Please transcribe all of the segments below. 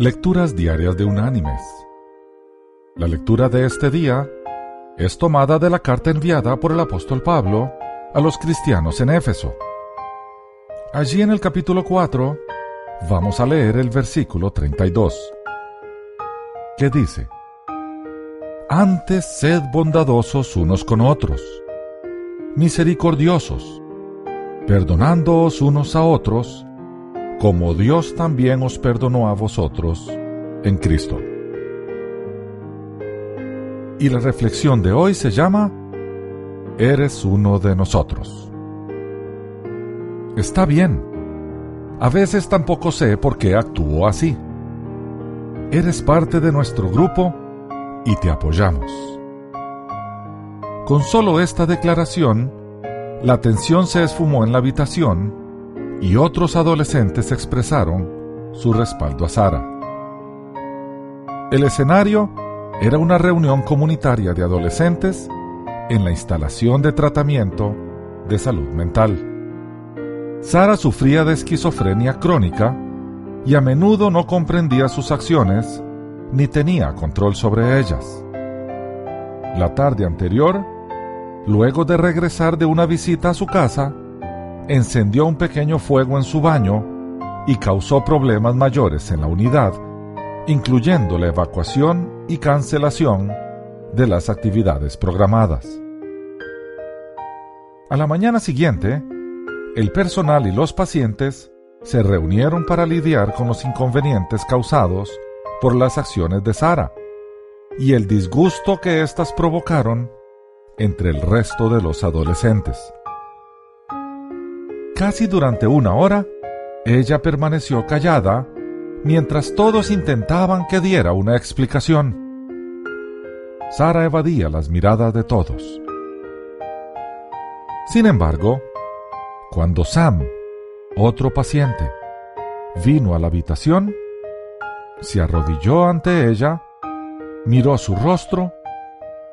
Lecturas Diarias de Unánimes. La lectura de este día es tomada de la carta enviada por el apóstol Pablo a los cristianos en Éfeso. Allí en el capítulo 4 vamos a leer el versículo 32, que dice, Antes sed bondadosos unos con otros, misericordiosos, perdonándoos unos a otros, como Dios también os perdonó a vosotros en Cristo. Y la reflexión de hoy se llama Eres uno de nosotros. Está bien. A veces tampoco sé por qué actúo así. Eres parte de nuestro grupo y te apoyamos. Con solo esta declaración, la tensión se esfumó en la habitación y otros adolescentes expresaron su respaldo a Sara. El escenario era una reunión comunitaria de adolescentes en la instalación de tratamiento de salud mental. Sara sufría de esquizofrenia crónica y a menudo no comprendía sus acciones ni tenía control sobre ellas. La tarde anterior, luego de regresar de una visita a su casa, encendió un pequeño fuego en su baño y causó problemas mayores en la unidad, incluyendo la evacuación y cancelación de las actividades programadas. A la mañana siguiente, el personal y los pacientes se reunieron para lidiar con los inconvenientes causados por las acciones de Sara y el disgusto que éstas provocaron entre el resto de los adolescentes. Casi durante una hora, ella permaneció callada mientras todos intentaban que diera una explicación. Sara evadía las miradas de todos. Sin embargo, cuando Sam, otro paciente, vino a la habitación, se arrodilló ante ella, miró su rostro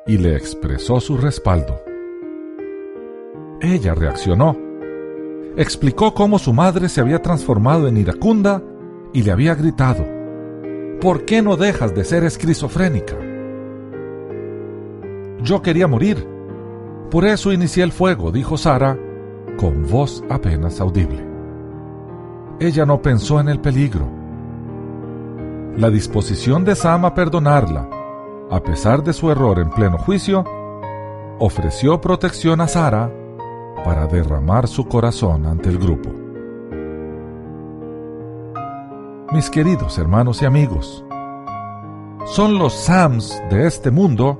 y le expresó su respaldo. Ella reaccionó explicó cómo su madre se había transformado en iracunda y le había gritado, ¿por qué no dejas de ser esquizofrénica? Yo quería morir. Por eso inicié el fuego, dijo Sara, con voz apenas audible. Ella no pensó en el peligro. La disposición de Sam a perdonarla, a pesar de su error en pleno juicio, ofreció protección a Sara para derramar su corazón ante el grupo. Mis queridos hermanos y amigos, son los SAMs de este mundo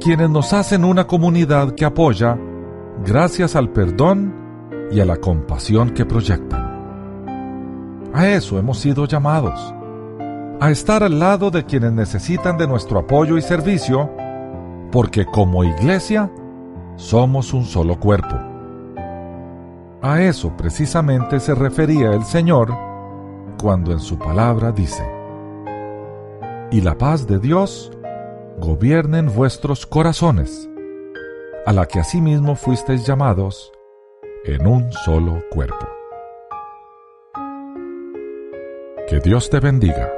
quienes nos hacen una comunidad que apoya gracias al perdón y a la compasión que proyectan. A eso hemos sido llamados, a estar al lado de quienes necesitan de nuestro apoyo y servicio, porque como iglesia somos un solo cuerpo. A eso precisamente se refería el Señor cuando en su palabra dice, y la paz de Dios gobierne en vuestros corazones, a la que asimismo fuisteis llamados en un solo cuerpo. Que Dios te bendiga.